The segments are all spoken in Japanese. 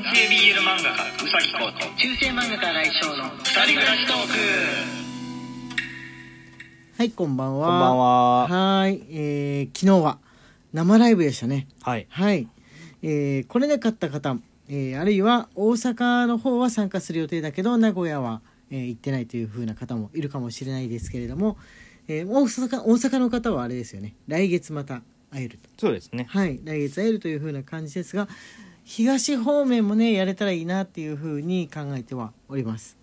男性 BL 漫画家うさぎこと中世漫画家来翔の二人暮らしトーク。はいこんばんは。こんばんは。はいえー、昨日は生ライブでしたね。はい。はい。えー、来れなかった方、えー、あるいは大阪の方は参加する予定だけど名古屋は、えー、行ってないという風な方もいるかもしれないですけれども、えー、大阪大阪の方はあれですよね。来月また会えると。そうですね。はい。来月会えるという風な感じですが東方面もねやれたらいいなっていう風に考えてはおります。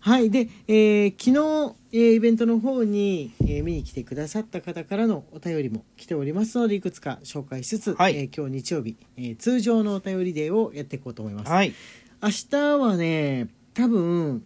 はいで、えー昨日、えーイベントの方に、えー見に来てくださった方からのお便りも来ておりますのでいくつか紹介しつつ、はい。えー今日日曜日、えー通常のお便りデーをやっていこうと思います、はい。明日はね多分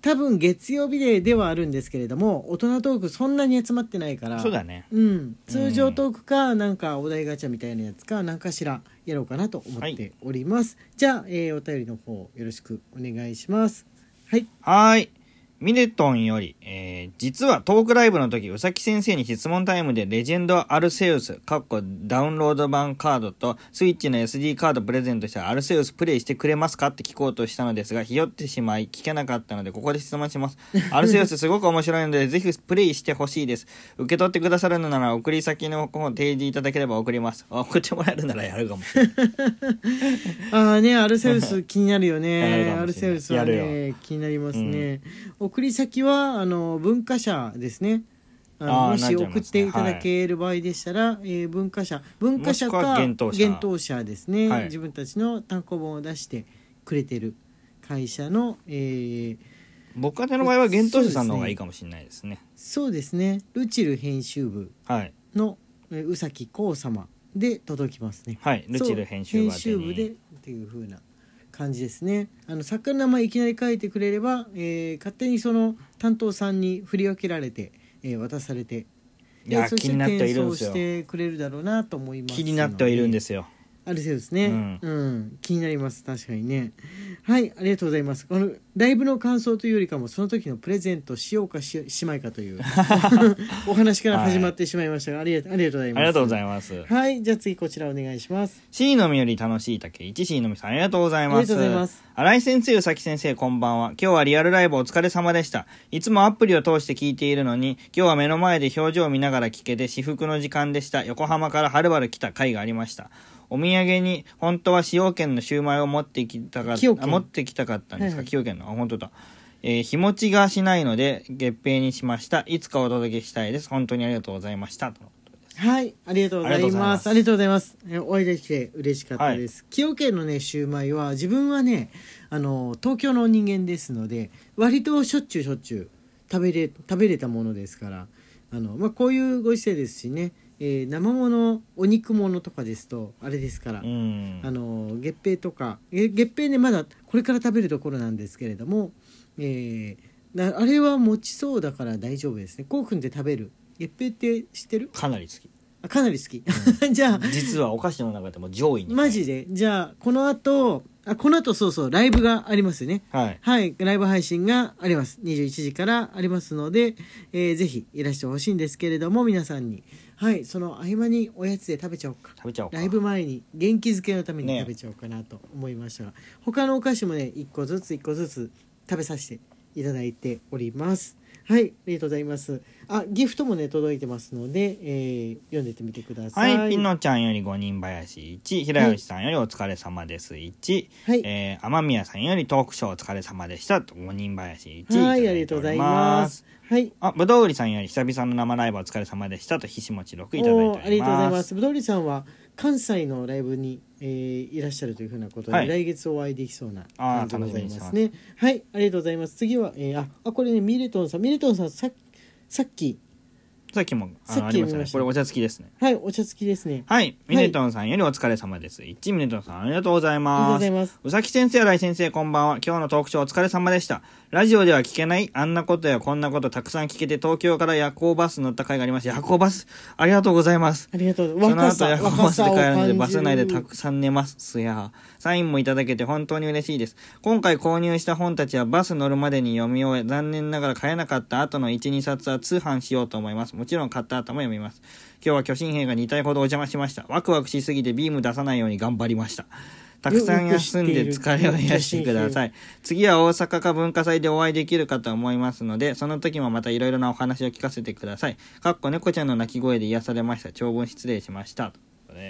多分月曜日デーではあるんですけれども大人トークそんなに集まってないからそうだね。うん、通常トークか、なんかお題ガチャみたいなやつか何かしらやろうかなと思っております、じゃあ、えーお便りの方よろしくお願いします。はい。はーい。ミネトンより、えー、実はトークライブの時、うさき先生に質問タイムでレジェンドアルセウス、かっこダウンロード版カードとスイッチの SD カードプレゼントしたアルセウスプレイしてくれますかって聞こうとしたのですが、ひよってしまい聞けなかったので、ここで質問します。アルセウスすごく面白いので、ぜひプレイしてほしいです。受け取ってくださるのなら、送り先の方を提示いただければ送ります。あ送ってもらえるならやるかもしれない。ああねアルセウス気になるよ やねアルセウスはね気になりますね、送り先はあの文化社ですね。あのもしあーなっちゃいますね。送っていただける場合でしたら、えー文化社。文化社もしくはか幻冬舎幻冬舎ですね、はい。自分たちの単行本を出してくれてる会社の、えー僕方の場合は幻冬者さんの方がいいかもしれないですね。そうですね。ルチル編集部はい。のえー宇崎浩様で届きますね。はい。ルチル編集編集部でっていう風な感じですね。あの作家の名前いきなり書いてくれれば、えー勝手にその担当さんに振り分けられて、えー渡されていやそして転送してくれるだろうなと思います気になってはいるんですすよ。あれそうですね、うんうん、気になります確かにねはいありがとうございますこのライブの感想というよりかもその時のプレゼントしようかししまいかという お話から始まってしまいましたが、ありがありがとうございますありがとうございます。はいじゃあ次こちらお願いします C のみより楽しい竹、1 C のみさんありがとうございます。ありがとうございます新井先生、うさき先生、こんばんは。今日はリアルライブお疲れ様でした。いつもアプリを通して聞いているのに、今日は目の前で表情を見ながら聞けて至福の時間でした。横浜からはるばる来た回がありました。お土産に、本当は使用券のシューマイを持ってきたかっ崎陽軒？あ持ってきたかったんですか、崎陽軒の。あ、本当だ。えー日持ちがしないので、月餅にしました。いつかお届けしたいです。本当にありがとうございました。はい、ありがとうございます。あありがとうございます。えお会いできて嬉しかったです。崎陽軒のね、シューマイは、自分はね、あの、東京の人間ですので、割としょっちゅうしょっちゅう食べれ、食べれたものですから、あの、まあ、こういうご時世ですしね、えー生もの、お肉ものとかですと、あれですから、うん。あの月餅とかえ月餅ねまだこれから食べるところなんですけれども、えーなあれは持ちそうだから大丈夫ですねこうくんで食べる？月餅って知ってる？かなり好き。あかなり好き じゃあ実はお菓子の中でも上位に。マジで？じゃあこの後あこの後そうそうライブがありますよね。はい。はい。ライブ配信があります。21時からありますので、えーぜひいらしてほしいんですけれども皆さんに。はい。その合間におやつで食べちゃおうか。食べちゃおうか。ライブ前に元気づけのためにね。食べちゃおうかなと思いました。が、他のお菓子もね1個ずつ1個ずつ食べさせていただいておりますはいありがとうございます。あギフトもね届いてますので、えー読んでってみてください。はい、ピノちゃんより五人林1、平吉さんよりお疲れ様です。1、はい。えー、天宮さんよりトークショーお疲れ様でした。と五人林1、はいありがとうございます。はい。あ、ぶどう売りさんより久々の生ライブお疲れ様でした。とひしもち6いただいております。ありがとうございます。ぶどうりさんは関西のライブに、えーいらっしゃるというふうなことで、はい。来月お会いできそうな感じでございますね。はいありがとうございます。次は、えーああこれねミレトンさん。ミレトンさんさっさっき。さっきもあさっきのありました見ました。ねこれお茶付きですね。はいお茶付きですね。はいミネトンさんよりお疲れ様です。1ミネトンさんありがとうございありがとうますございます。うさき先生、新井先生、こんばんは。今日のトークショーお疲れ様でした。ラジオでは聞けない、あんなことやこんなことたくさん聞けて、東京から夜行バス乗った回がありました。夜行バス、ありがとうございます。ありがとうその後夜行バスで帰るので、バス内でたくさん寝ますや。サインもいただけて本当に嬉しいです。今回購入した本たちはバス乗るまでに読み終え、残念ながら買えなかった後の1、2冊は通販しようと思います。もちろん買った後も読みます。今日は巨神兵が2体ほどお邪魔しました。ワクワクしすぎてビーム出さないように頑張りました。たくさん休んで疲れを癒してください。次は大阪か文化祭でお会いできるかと思いますので、その時もまたいろいろなお話を聞かせてください。かっこ猫ちゃんの鳴き声で癒されました。長文失礼しました。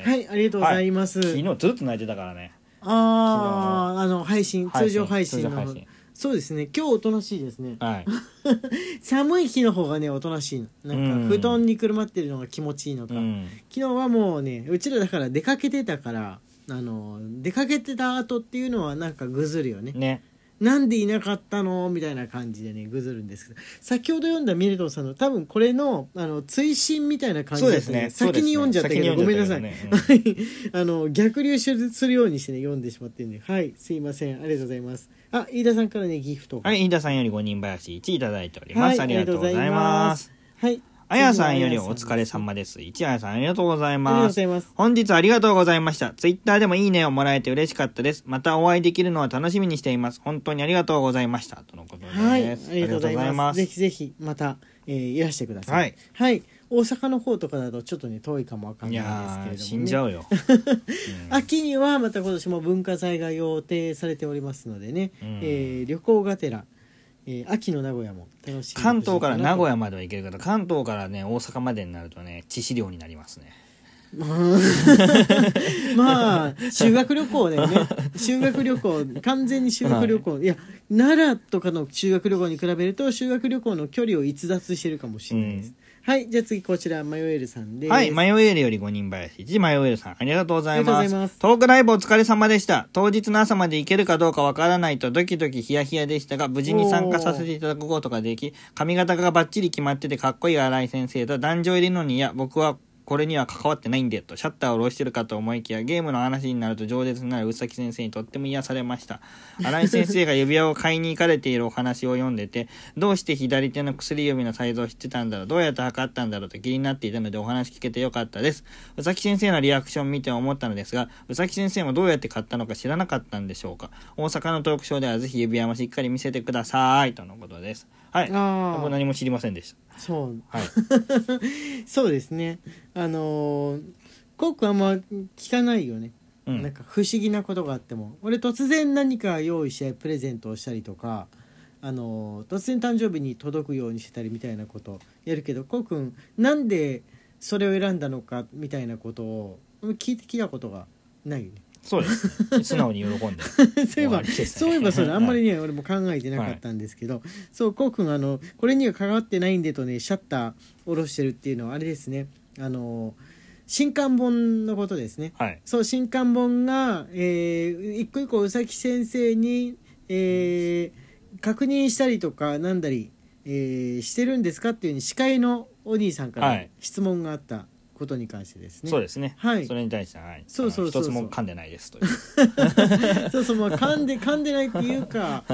はいありがとうございます、昨日ずっと泣いてたからね。あああの配信通常配信の配信そうですね今日おとなしいですねはい。寒い日の方がねおとなしいのなんか布団にくるまってるのが気持ちいいのか、うん。昨日はもうねうちらだから出かけてたからあの出かけてた後っていうのはなんかぐずるよね。ね。なんでいなかったの？みたいな感じでねぐずるんですけど。先ほど読んだミネトンさんの多分これのあの追伸みたいな感じですね。先に読んじゃったけど、そうごめんなさい、ね。はい あの逆流するようにしてね読んでしまってるんではいすいません。ありがとうございます。あ飯田さんからねギフトはい、飯田さんより五人林1いただいております。ありがとうございます。はいあやさんよりお疲れ様です。1あやさんありがとうございありがとうます。ございます本日ありがとうございました。ツイッターでもいいねをもらえて嬉しかったです。またお会いできるのは楽しみにしています。本当にありがとうございました。とのことです。はい、ありがとうございます。ぜひぜひまた、えーいらしてください。はい、大阪の方とかだとちょっとね遠いかもわかんいないですけれども、ね、死んじゃうよ。秋にはまた今年も文化祭が予定されておりますのでね、うんえー旅行がてら、えー秋の名古屋も楽しみ関東から名古屋屋までは行けるけど、関東からね、大阪までになるとね、致死量になりますね。まあ修学旅行だよね。修学旅行完全に修学旅行、い、や奈良とかの修学旅行に比べると修学旅行の距離を逸脱してるかもしれないです、はいじゃあ次こちらマヨエルさんです。はい、マヨエールより5人林。1、マヨエールさん、ありがとうございます。ます。トークライブお疲れ様でした。当日の朝まで行けるかどうかわからないとドキドキヒヤヒヤでしたが、無事に参加させていただくことができ、髪型がバッチリ決まっててかっこいい新井先生と男女入りのに、いや、僕はこれには関わってないんで、とシャッターを下ろしてるかと思いきや、ゲームの話になると饒舌になる宇崎先生にとっても癒されました。新井先生が指輪を買いに行かれているお話を読んでて、どうして左手の薬指のサイズを知ってたんだろう、どうやって測ったんだろうと気になっていたのでお話聞けてよかったです。宇崎先生のリアクションを見て思ったのですが、宇崎先生もどうやって買ったのか知らなかったんでしょうか。大阪のトークショーではぜひ指輪もしっかり見せてください。とのことです。はい。僕何も知りませんでしそう。た。はい。そうですね。あのーコックあんま聞かないよね、うん。なんか不思議なことがあっても。俺突然何か用意してプレゼントをしたりとかあのー突然誕生日に届くようにしてたりみたいなことやるけどコックんなんでそれを選んだのかみたいなことを聞いてきたことがないよねそうです、ね。素直に喜んで。そういえば、そういえばそれ あんまりね、俺も考えてなかったんですけど、そうこうくんあのこれには関わってないんでとねシャッター下ろしてるっていうのはあれですね。あの新刊本のことですね。はい。そう新刊本が、えー一個一個宇崎先生に、えー確認したりとかなんだり、えーしてるんですかっていうふうに司会のお兄さんからはい。質問があったことに関してですね、そうですね。はいそれに対しては、はい。そうそうそう一つも噛んでないですという。そうそうまあ噛んで 噛んでないっていうか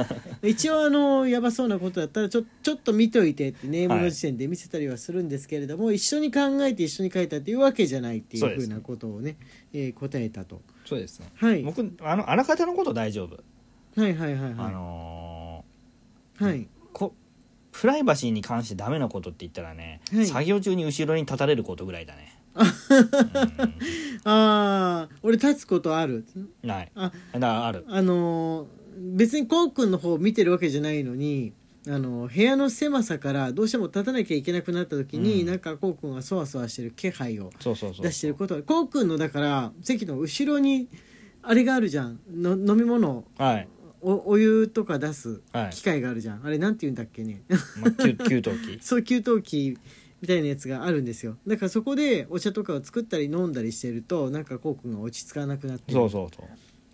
一応あのやばそうなことだったらちょちょっと見といてってネームの時点で見せたりはするんですけれども、一緒に考えて一緒に書いたっていうわけじゃないっていそうふうなことをねえー答えたと、そうですね。はい、はい僕、あの、あらかたのこと大丈夫。はいはいはいあのはいーこ、プライバシーに関してダメなことって言ったらね、はい作業中に後ろに立たれることぐらいだね。ああ俺立つことある？うんない。あだある。あのー別にこうくんの方を見てるわけじゃないのにあの部屋の狭さからどうしても立たなきゃいけなくなった時に、うんなんかこうくんがそわそわしてる気配を。出してることはこうくんのだから席の後ろにあれがあるじゃんの飲み物はい。おお湯とか出すはい機械があるじゃん、あれなんて言うんだっけねまあ、給給湯器。そう給湯器みたいなやつがあるんですよだからそこでお茶とかを作ったり飲んだりしてるとなんかこうくんが落ち着かなくなってるそうそうそう。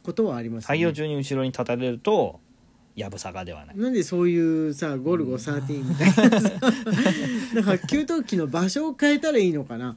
ことはあります作業中に後ろに立たれると、やぶさかではない。なんでそういうさゴルゴ13みたいな さだから給湯器の場所を変えたらいいのかな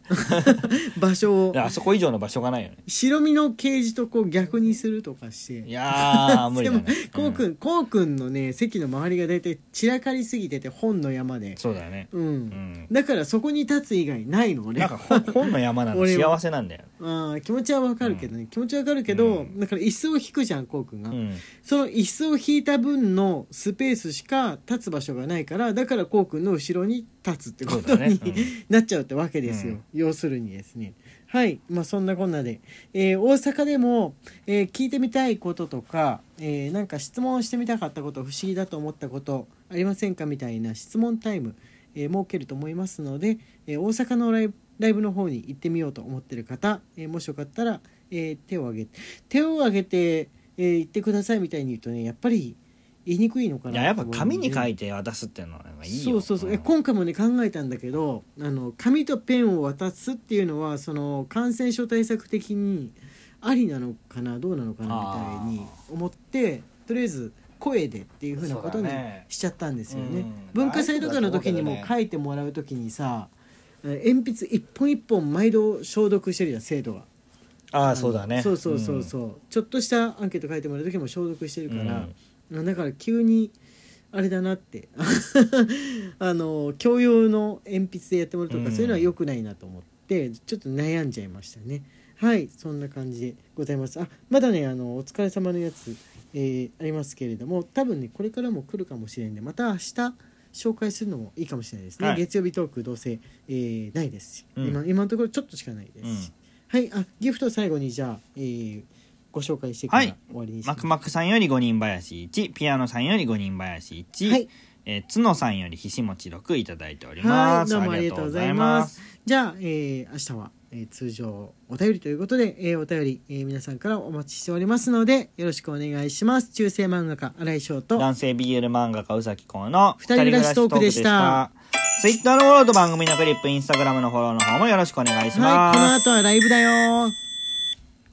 場所をあそこ以上の場所がないよね。白身のケージとこう逆にするとかしていやー、無理だねで。もこうくん、こうくんのね席の周りが大体散らかりすぎてて本の山でそうだよね。うん、うん。だからそこに立つ以外ないの俺なんか本本の山なの幸せなんだよ。あー気持ちはわかるけどね、気持ちはわかるけど、うんだから椅子を引くじゃんこうくんが、うん。その椅子を引いた分のスペースしか立つ場所がないからだからこうくんの後ろに立つってことに、ね。うん。なっちゃうってわけですよ、うん。要するにですね。はい、まあそんなこんなで、えー大阪でも、えー聞いてみたいこととか、えーなんか質問してみたかったこと不思議だと思ったことありませんかみたいな質問タイム、えー設けると思いますので、えー大阪のライブライブの方に行ってみようと思ってる方、えーもしよかったら、えー手を挙げて手を挙げて、えー言ってくださいみたいに言うとねやっぱり言いにくいのかないややっぱ紙に書ていて渡すっていうのがいいよ。そうそうそう。え今回もね考えたんだけどあの紙とペンを渡すっていうのはその感染症対策的にありなのかなどうなのかなみたいに思ってとりあえず声でっていうふうなことにしちゃったんですよね。うん。文化祭とかの時にも書いてもらう時にさえ鉛筆一本一本毎度消毒してるじゃん生徒がああそうだね。そうそうそうそう、ちょっとしたアンケート書いてもらう時も消毒してるから、だから急にあれだなって。あの共用の鉛筆でやってもらうとか、うん。そういうのは良くないなと思ってちょっと悩んじゃいましたね。はいそんな感じでございます。あまだねあのお疲れ様のやつ、えーありますけれども多分ねこれからも来るかもしれんでまた明日紹介するのもいいかもしれないですね、はい。月曜日トークどうせ、えーないですし、うん。今今のところちょっとしかないですし、はいあギフト最後にじゃあ、えーご紹介してからはい。終わりにします。マクマクさんより5人林1ピアノさんより5人林1、はい。えー、角さんよりひしもち6いただいておりはい、ますどうもありがとうございます。じゃあ、えー明日は、えー通常お便りということで、えーお便り、えー皆さんからお待ちしておりますので、よろしくお願いします。中世漫画家、新井翔と、男性 BL 漫画家うさきこうの二人暮らしトークでした。ツイッターのフォローと番組のクリップインスタグラムのフォローの方もよろしくお願いしはい、ます、この後はライブだよ